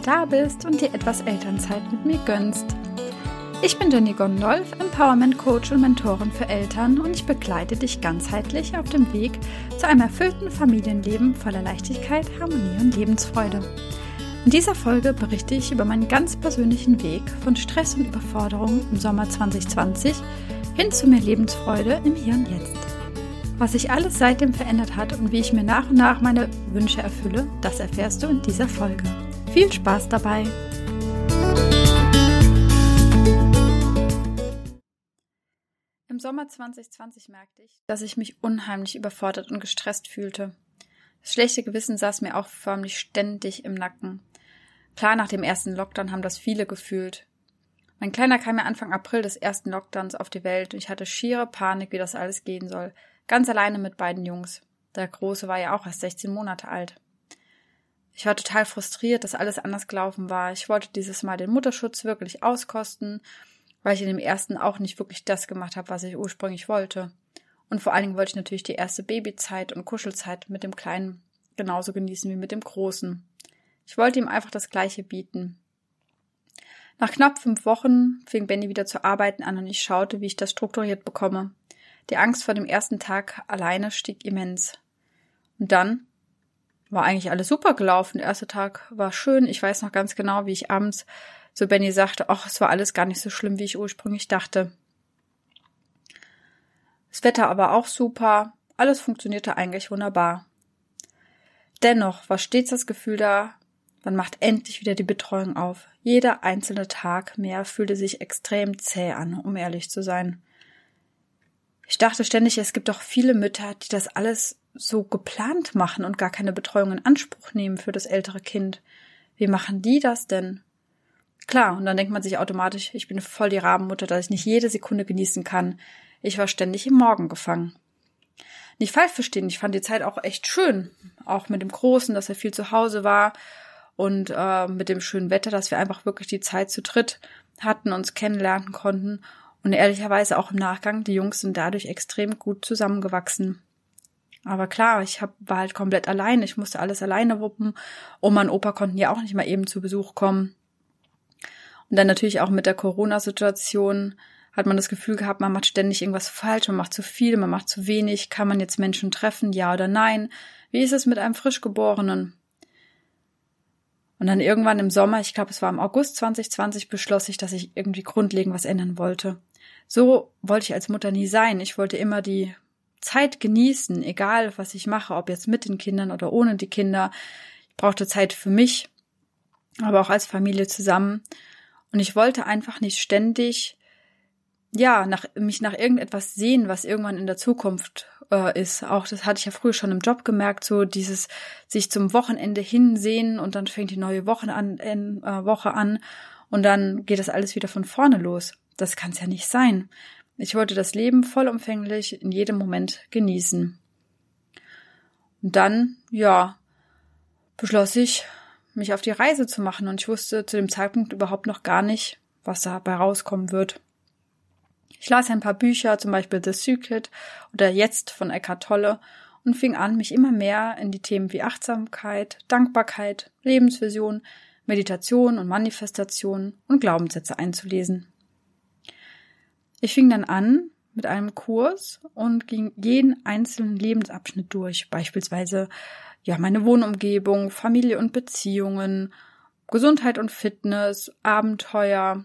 wieder da bist und dir etwas Elternzeit mit mir gönnst. Ich bin Jenny Gondolf, Empowerment Coach und Mentorin für Eltern und ich begleite dich ganzheitlich auf dem Weg zu einem erfüllten Familienleben voller Leichtigkeit, Harmonie und Lebensfreude. In dieser Folge berichte ich über meinen ganz persönlichen Weg von Stress und Überforderung im Sommer 2020 hin zu mehr Lebensfreude im Hier und Jetzt. Was sich alles seitdem verändert hat und wie ich mir nach und nach meine Wünsche erfülle, das erfährst du in dieser Folge. Viel Spaß dabei! Im Sommer 2020 merkte ich, dass ich mich unheimlich überfordert und gestresst fühlte. Das schlechte Gewissen saß mir auch förmlich ständig im Nacken. Klar, nach dem ersten Lockdown haben das viele gefühlt. Mein Kleiner kam ja Anfang April des ersten Lockdowns auf die Welt und ich hatte schiere Panik, wie das alles gehen soll. Ganz alleine mit beiden Jungs. Der Große war ja auch erst 16 Monate alt. Ich war total frustriert, dass alles anders gelaufen war. Ich wollte dieses Mal den Mutterschutz wirklich auskosten, weil ich in dem ersten auch nicht wirklich das gemacht habe, was ich ursprünglich wollte. Und vor allen Dingen wollte ich natürlich die erste Babyzeit und Kuschelzeit mit dem Kleinen genauso genießen wie mit dem Großen. Ich wollte ihm einfach das Gleiche bieten. Nach knapp fünf Wochen fing Benny wieder zu arbeiten an und ich schaute, wie ich das strukturiert bekomme. Die Angst vor dem ersten Tag alleine stieg immens. Und dann war eigentlich alles super gelaufen. Der erste Tag war schön. Ich weiß noch ganz genau, wie ich abends zu Benny sagte, ach, es war alles gar nicht so schlimm, wie ich ursprünglich dachte. Das Wetter aber auch super. Alles funktionierte eigentlich wunderbar. Dennoch war stets das Gefühl da, man macht endlich wieder die Betreuung auf. Jeder einzelne Tag mehr fühlte sich extrem zäh an, um ehrlich zu sein. Ich dachte ständig, es gibt doch viele Mütter, die das alles so geplant machen und gar keine Betreuung in Anspruch nehmen für das ältere Kind. Wie machen die das denn? Klar, und dann denkt man sich automatisch, ich bin voll die Rabenmutter, dass ich nicht jede Sekunde genießen kann. Ich war ständig im Morgen gefangen. Nicht falsch verstehen, ich fand die Zeit auch echt schön. Auch mit dem Großen, dass er viel zu Hause war und äh, mit dem schönen Wetter, dass wir einfach wirklich die Zeit zu dritt hatten, uns kennenlernen konnten und ehrlicherweise auch im Nachgang, die Jungs sind dadurch extrem gut zusammengewachsen. Aber klar, ich hab, war halt komplett allein. Ich musste alles alleine wuppen. Oma und Opa konnten ja auch nicht mal eben zu Besuch kommen. Und dann natürlich auch mit der Corona-Situation hat man das Gefühl gehabt, man macht ständig irgendwas falsch, man macht zu viel, man macht zu wenig. Kann man jetzt Menschen treffen, ja oder nein? Wie ist es mit einem Frischgeborenen? Und dann irgendwann im Sommer, ich glaube, es war im August 2020, beschloss ich, dass ich irgendwie grundlegend was ändern wollte. So wollte ich als Mutter nie sein. Ich wollte immer die Zeit genießen, egal was ich mache, ob jetzt mit den Kindern oder ohne die Kinder. Ich brauchte Zeit für mich, aber auch als Familie zusammen. Und ich wollte einfach nicht ständig, ja, nach, mich nach irgendetwas sehen, was irgendwann in der Zukunft äh, ist. Auch das hatte ich ja früher schon im Job gemerkt, so dieses sich zum Wochenende hinsehen und dann fängt die neue Woche an, äh, Woche an und dann geht das alles wieder von vorne los. Das kann es ja nicht sein. Ich wollte das Leben vollumfänglich in jedem Moment genießen. Und dann, ja, beschloss ich, mich auf die Reise zu machen und ich wusste zu dem Zeitpunkt überhaupt noch gar nicht, was dabei rauskommen wird. Ich las ein paar Bücher, zum Beispiel The Secret oder Jetzt von Eckhart Tolle und fing an, mich immer mehr in die Themen wie Achtsamkeit, Dankbarkeit, Lebensvision, Meditation und Manifestation und Glaubenssätze einzulesen. Ich fing dann an mit einem Kurs und ging jeden einzelnen Lebensabschnitt durch, beispielsweise ja meine Wohnumgebung, Familie und Beziehungen, Gesundheit und Fitness, Abenteuer,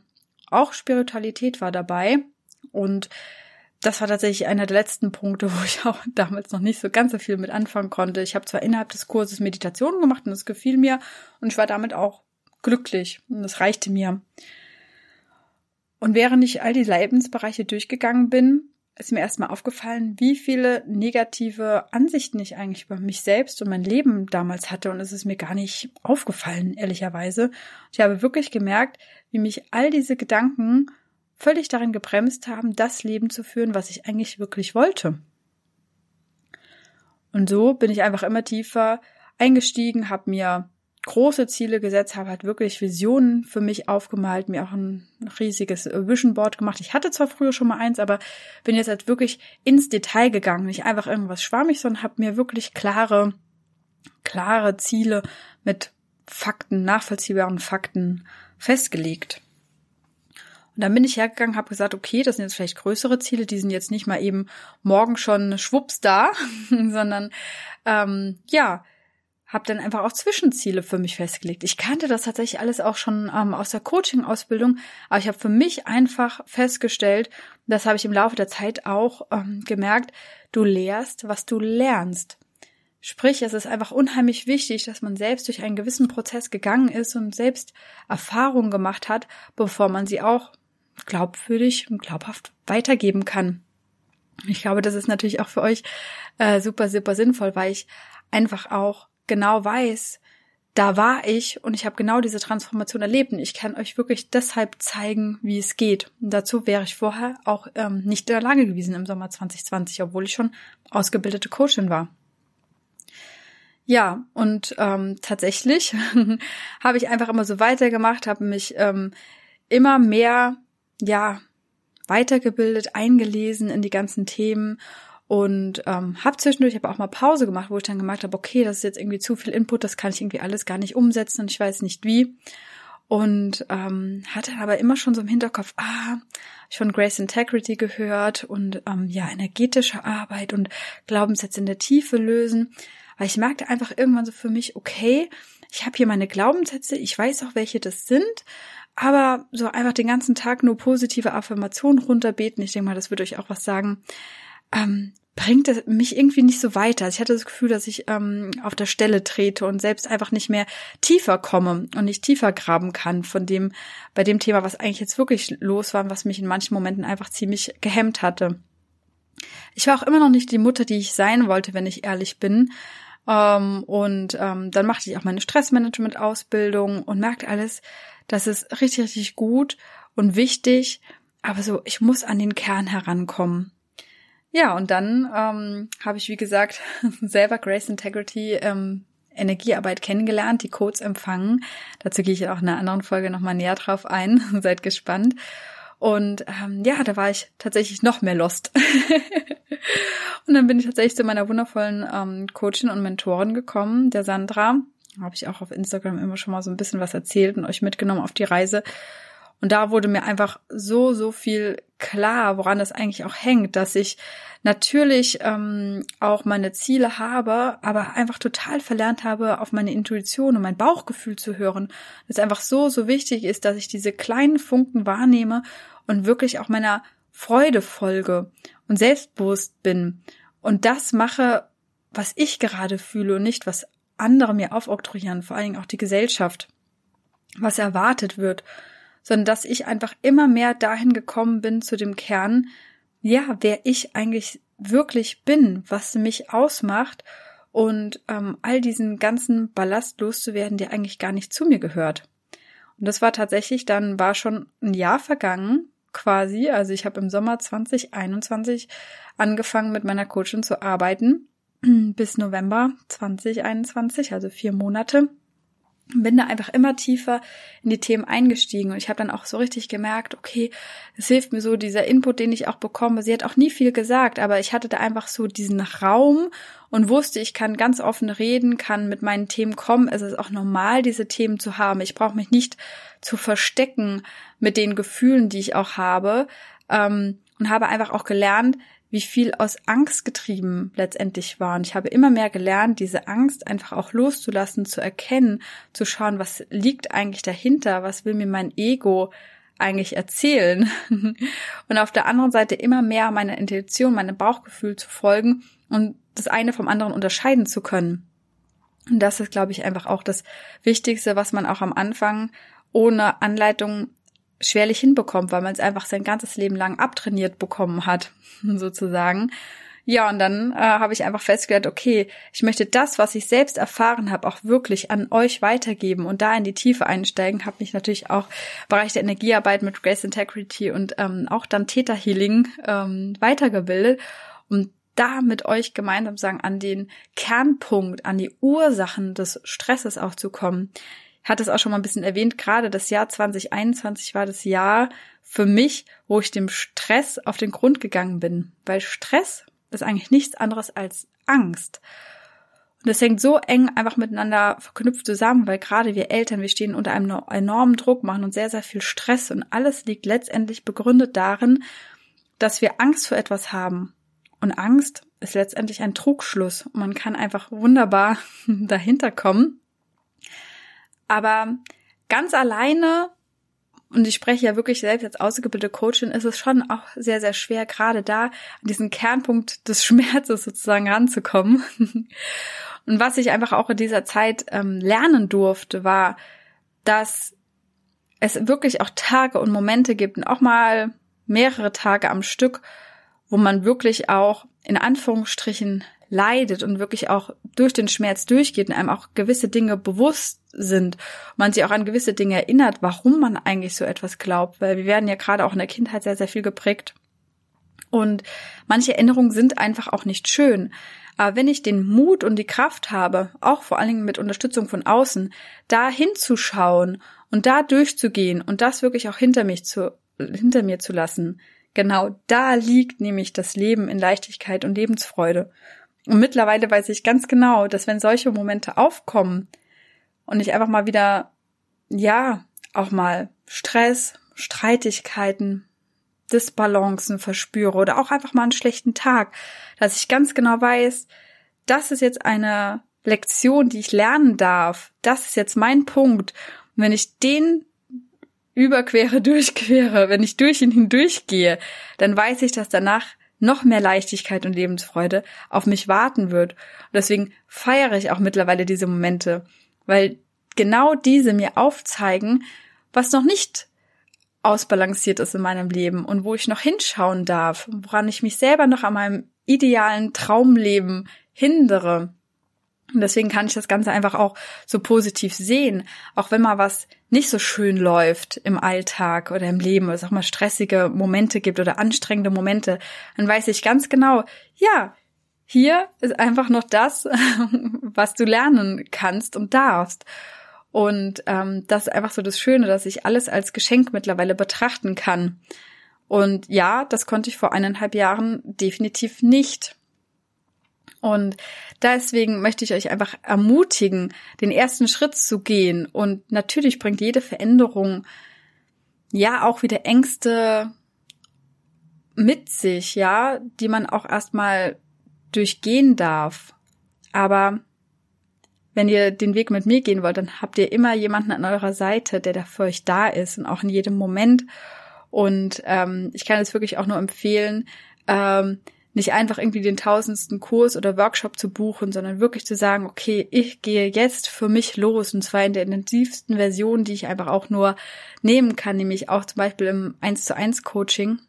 auch Spiritualität war dabei und das war tatsächlich einer der letzten Punkte, wo ich auch damals noch nicht so ganz so viel mit anfangen konnte. Ich habe zwar innerhalb des Kurses Meditationen gemacht und das gefiel mir und ich war damit auch glücklich und das reichte mir. Und während ich all die Lebensbereiche durchgegangen bin, ist mir erstmal aufgefallen, wie viele negative Ansichten ich eigentlich über mich selbst und mein Leben damals hatte. Und es ist mir gar nicht aufgefallen, ehrlicherweise. Ich habe wirklich gemerkt, wie mich all diese Gedanken völlig darin gebremst haben, das Leben zu führen, was ich eigentlich wirklich wollte. Und so bin ich einfach immer tiefer eingestiegen, habe mir große Ziele gesetzt, habe halt wirklich Visionen für mich aufgemalt, mir auch ein riesiges Vision Board gemacht. Ich hatte zwar früher schon mal eins, aber bin jetzt halt wirklich ins Detail gegangen, nicht einfach irgendwas schwammig, sondern habe mir wirklich klare, klare Ziele mit Fakten, nachvollziehbaren Fakten festgelegt. Und dann bin ich hergegangen, habe gesagt, okay, das sind jetzt vielleicht größere Ziele, die sind jetzt nicht mal eben morgen schon schwupps da, sondern ähm, ja, habe dann einfach auch Zwischenziele für mich festgelegt. Ich kannte das tatsächlich alles auch schon ähm, aus der Coaching-Ausbildung, aber ich habe für mich einfach festgestellt, das habe ich im Laufe der Zeit auch ähm, gemerkt, du lehrst, was du lernst. Sprich, es ist einfach unheimlich wichtig, dass man selbst durch einen gewissen Prozess gegangen ist und selbst Erfahrungen gemacht hat, bevor man sie auch glaubwürdig und glaubhaft weitergeben kann. Ich glaube, das ist natürlich auch für euch äh, super, super sinnvoll, weil ich einfach auch genau weiß, da war ich und ich habe genau diese Transformation erlebt und ich kann euch wirklich deshalb zeigen, wie es geht. Und dazu wäre ich vorher auch ähm, nicht in der Lage gewesen im Sommer 2020, obwohl ich schon ausgebildete Coachin war. Ja, und ähm, tatsächlich habe ich einfach immer so weitergemacht, habe mich ähm, immer mehr, ja, weitergebildet, eingelesen in die ganzen Themen und ähm, habe zwischendurch aber auch mal Pause gemacht, wo ich dann gemerkt habe, okay, das ist jetzt irgendwie zu viel Input, das kann ich irgendwie alles gar nicht umsetzen und ich weiß nicht wie. Und ähm, hatte aber immer schon so im Hinterkopf, ah, ich von Grace Integrity gehört und ähm, ja, energetische Arbeit und Glaubenssätze in der Tiefe lösen. Weil ich merkte einfach irgendwann so für mich, okay, ich habe hier meine Glaubenssätze, ich weiß auch, welche das sind, aber so einfach den ganzen Tag nur positive Affirmationen runterbeten, ich denke mal, das würde euch auch was sagen, ähm, bringt es mich irgendwie nicht so weiter. Also ich hatte das Gefühl, dass ich ähm, auf der Stelle trete und selbst einfach nicht mehr tiefer komme und nicht tiefer graben kann von dem, bei dem Thema, was eigentlich jetzt wirklich los war und was mich in manchen Momenten einfach ziemlich gehemmt hatte. Ich war auch immer noch nicht die Mutter, die ich sein wollte, wenn ich ehrlich bin. Ähm, und ähm, dann machte ich auch meine Stressmanagement-Ausbildung und merkte alles, das ist richtig, richtig gut und wichtig. Aber so, ich muss an den Kern herankommen. Ja, und dann ähm, habe ich, wie gesagt, selber Grace Integrity ähm, Energiearbeit kennengelernt, die Codes empfangen. Dazu gehe ich auch in einer anderen Folge nochmal näher drauf ein. Seid gespannt. Und ähm, ja, da war ich tatsächlich noch mehr lost. und dann bin ich tatsächlich zu meiner wundervollen ähm, Coachin und Mentorin gekommen, der Sandra. Habe ich auch auf Instagram immer schon mal so ein bisschen was erzählt und euch mitgenommen auf die Reise. Und da wurde mir einfach so, so viel klar, woran das eigentlich auch hängt, dass ich natürlich ähm, auch meine Ziele habe, aber einfach total verlernt habe, auf meine Intuition und mein Bauchgefühl zu hören. Es einfach so, so wichtig ist, dass ich diese kleinen Funken wahrnehme und wirklich auch meiner Freude folge und selbstbewusst bin und das mache, was ich gerade fühle und nicht, was andere mir aufoktroyieren, vor allen Dingen auch die Gesellschaft, was erwartet wird sondern dass ich einfach immer mehr dahin gekommen bin zu dem Kern, ja, wer ich eigentlich wirklich bin, was mich ausmacht und ähm, all diesen ganzen Ballast loszuwerden, der eigentlich gar nicht zu mir gehört. Und das war tatsächlich, dann war schon ein Jahr vergangen, quasi. Also ich habe im Sommer 2021 angefangen mit meiner Coachin zu arbeiten bis November 2021, also vier Monate bin da einfach immer tiefer in die Themen eingestiegen und ich habe dann auch so richtig gemerkt, okay, es hilft mir so dieser Input, den ich auch bekomme. Sie hat auch nie viel gesagt, aber ich hatte da einfach so diesen Raum und wusste, ich kann ganz offen reden, kann mit meinen Themen kommen. Es ist auch normal, diese Themen zu haben. Ich brauche mich nicht zu verstecken mit den Gefühlen, die ich auch habe ähm, und habe einfach auch gelernt, wie viel aus Angst getrieben letztendlich war. Und ich habe immer mehr gelernt, diese Angst einfach auch loszulassen, zu erkennen, zu schauen, was liegt eigentlich dahinter, was will mir mein Ego eigentlich erzählen. und auf der anderen Seite immer mehr meiner Intuition, meinem Bauchgefühl zu folgen und das eine vom anderen unterscheiden zu können. Und das ist, glaube ich, einfach auch das Wichtigste, was man auch am Anfang ohne Anleitung schwerlich hinbekommt, weil man es einfach sein ganzes Leben lang abtrainiert bekommen hat, sozusagen. Ja, und dann äh, habe ich einfach festgestellt, okay, ich möchte das, was ich selbst erfahren habe, auch wirklich an euch weitergeben und da in die Tiefe einsteigen. Habe mich natürlich auch im Bereich der Energiearbeit mit Grace Integrity und ähm, auch dann Theta Healing ähm, weitergebildet, um da mit euch gemeinsam sagen, an den Kernpunkt, an die Ursachen des Stresses auch zu kommen hatte es auch schon mal ein bisschen erwähnt, gerade das Jahr 2021 war das Jahr für mich, wo ich dem Stress auf den Grund gegangen bin, weil Stress ist eigentlich nichts anderes als Angst. Und das hängt so eng einfach miteinander verknüpft zusammen, weil gerade wir Eltern, wir stehen unter einem enormen Druck, machen uns sehr, sehr viel Stress und alles liegt letztendlich begründet darin, dass wir Angst vor etwas haben. Und Angst ist letztendlich ein Trugschluss. Und man kann einfach wunderbar dahinter kommen. Aber ganz alleine, und ich spreche ja wirklich selbst als ausgebildete Coachin, ist es schon auch sehr, sehr schwer, gerade da an diesen Kernpunkt des Schmerzes sozusagen ranzukommen. Und was ich einfach auch in dieser Zeit ähm, lernen durfte, war, dass es wirklich auch Tage und Momente gibt und auch mal mehrere Tage am Stück, wo man wirklich auch in Anführungsstrichen leidet und wirklich auch durch den Schmerz durchgeht und einem auch gewisse Dinge bewusst sind, man sich auch an gewisse Dinge erinnert, warum man eigentlich so etwas glaubt, weil wir werden ja gerade auch in der Kindheit sehr, sehr viel geprägt. Und manche Erinnerungen sind einfach auch nicht schön. Aber wenn ich den Mut und die Kraft habe, auch vor allen Dingen mit Unterstützung von außen, da hinzuschauen und da durchzugehen und das wirklich auch hinter mich zu, hinter mir zu lassen, genau da liegt nämlich das Leben in Leichtigkeit und Lebensfreude. Und mittlerweile weiß ich ganz genau, dass wenn solche Momente aufkommen und ich einfach mal wieder, ja, auch mal Stress, Streitigkeiten, Disbalancen verspüre oder auch einfach mal einen schlechten Tag, dass ich ganz genau weiß, das ist jetzt eine Lektion, die ich lernen darf. Das ist jetzt mein Punkt. Und wenn ich den überquere, durchquere, wenn ich durch ihn hindurchgehe, dann weiß ich, dass danach noch mehr Leichtigkeit und Lebensfreude auf mich warten wird. Und deswegen feiere ich auch mittlerweile diese Momente, weil genau diese mir aufzeigen, was noch nicht ausbalanciert ist in meinem Leben und wo ich noch hinschauen darf, woran ich mich selber noch an meinem idealen Traumleben hindere. Und deswegen kann ich das Ganze einfach auch so positiv sehen, auch wenn mal was nicht so schön läuft im Alltag oder im Leben, oder es auch mal stressige Momente gibt oder anstrengende Momente, dann weiß ich ganz genau, ja, hier ist einfach noch das, was du lernen kannst und darfst. Und ähm, das ist einfach so das Schöne, dass ich alles als Geschenk mittlerweile betrachten kann. Und ja, das konnte ich vor eineinhalb Jahren definitiv nicht. Und deswegen möchte ich euch einfach ermutigen, den ersten Schritt zu gehen. Und natürlich bringt jede Veränderung ja auch wieder Ängste mit sich, ja, die man auch erstmal durchgehen darf. Aber wenn ihr den Weg mit mir gehen wollt, dann habt ihr immer jemanden an eurer Seite, der da für euch da ist und auch in jedem Moment. Und ähm, ich kann es wirklich auch nur empfehlen, ähm, nicht einfach irgendwie den tausendsten Kurs oder Workshop zu buchen, sondern wirklich zu sagen, okay, ich gehe jetzt für mich los und zwar in der intensivsten Version, die ich einfach auch nur nehmen kann, nämlich auch zum Beispiel im 1 zu 1 Coaching.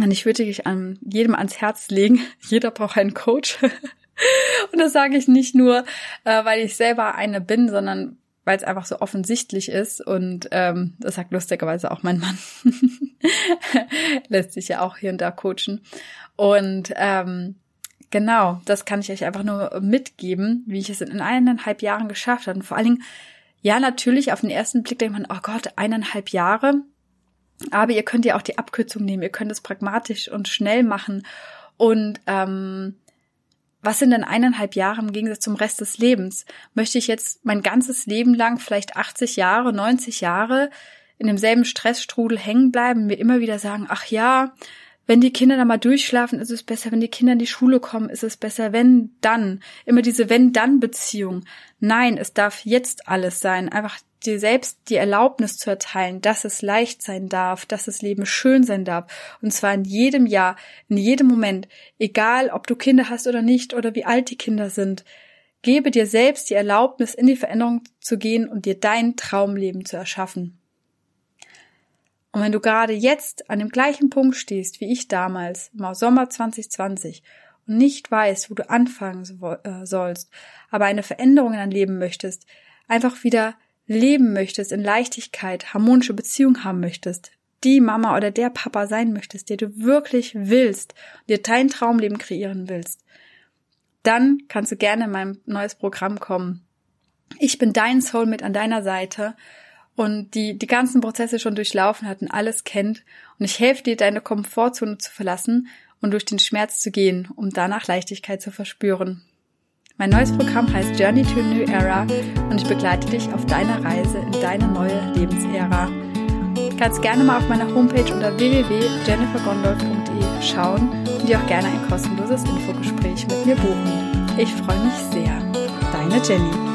Und ich würde dich an jedem ans Herz legen. Jeder braucht einen Coach. Und das sage ich nicht nur, äh, weil ich selber eine bin, sondern weil es einfach so offensichtlich ist. Und ähm, das sagt lustigerweise auch mein Mann. Lässt sich ja auch hier und da coachen. Und ähm, genau, das kann ich euch einfach nur mitgeben, wie ich es in eineinhalb Jahren geschafft habe. Und vor allen Dingen, ja, natürlich, auf den ersten Blick denkt man, oh Gott, eineinhalb Jahre. Aber ihr könnt ja auch die Abkürzung nehmen, ihr könnt es pragmatisch und schnell machen. Und ähm, was sind denn eineinhalb Jahre im Gegensatz zum Rest des Lebens? Möchte ich jetzt mein ganzes Leben lang, vielleicht 80 Jahre, 90 Jahre, in demselben Stressstrudel hängen bleiben, mir immer wieder sagen, ach ja, wenn die Kinder da mal durchschlafen, ist es besser, wenn die Kinder in die Schule kommen, ist es besser, wenn dann. Immer diese wenn-dann-Beziehung. Nein, es darf jetzt alles sein. Einfach dir selbst die Erlaubnis zu erteilen, dass es leicht sein darf, dass das Leben schön sein darf. Und zwar in jedem Jahr, in jedem Moment, egal ob du Kinder hast oder nicht oder wie alt die Kinder sind. Gebe dir selbst die Erlaubnis, in die Veränderung zu gehen und dir dein Traumleben zu erschaffen. Und wenn du gerade jetzt an dem gleichen Punkt stehst wie ich damals im Sommer 2020 und nicht weißt, wo du anfangen äh, sollst, aber eine Veränderung in dein Leben möchtest, einfach wieder leben möchtest, in Leichtigkeit, harmonische Beziehung haben möchtest, die Mama oder der Papa sein möchtest, der du wirklich willst, dir dein Traumleben kreieren willst, dann kannst du gerne in mein neues Programm kommen. Ich bin dein Soul mit an deiner Seite und die die ganzen Prozesse schon durchlaufen hat und alles kennt und ich helfe dir, deine Komfortzone zu verlassen und durch den Schmerz zu gehen, um danach Leichtigkeit zu verspüren. Mein neues Programm heißt Journey to a New Era und ich begleite dich auf deiner Reise in deine neue Lebensära. Du kannst gerne mal auf meiner Homepage unter www.jennifergondolf.de schauen und dir auch gerne ein kostenloses Infogespräch mit mir buchen. Ich freue mich sehr. Deine Jenny.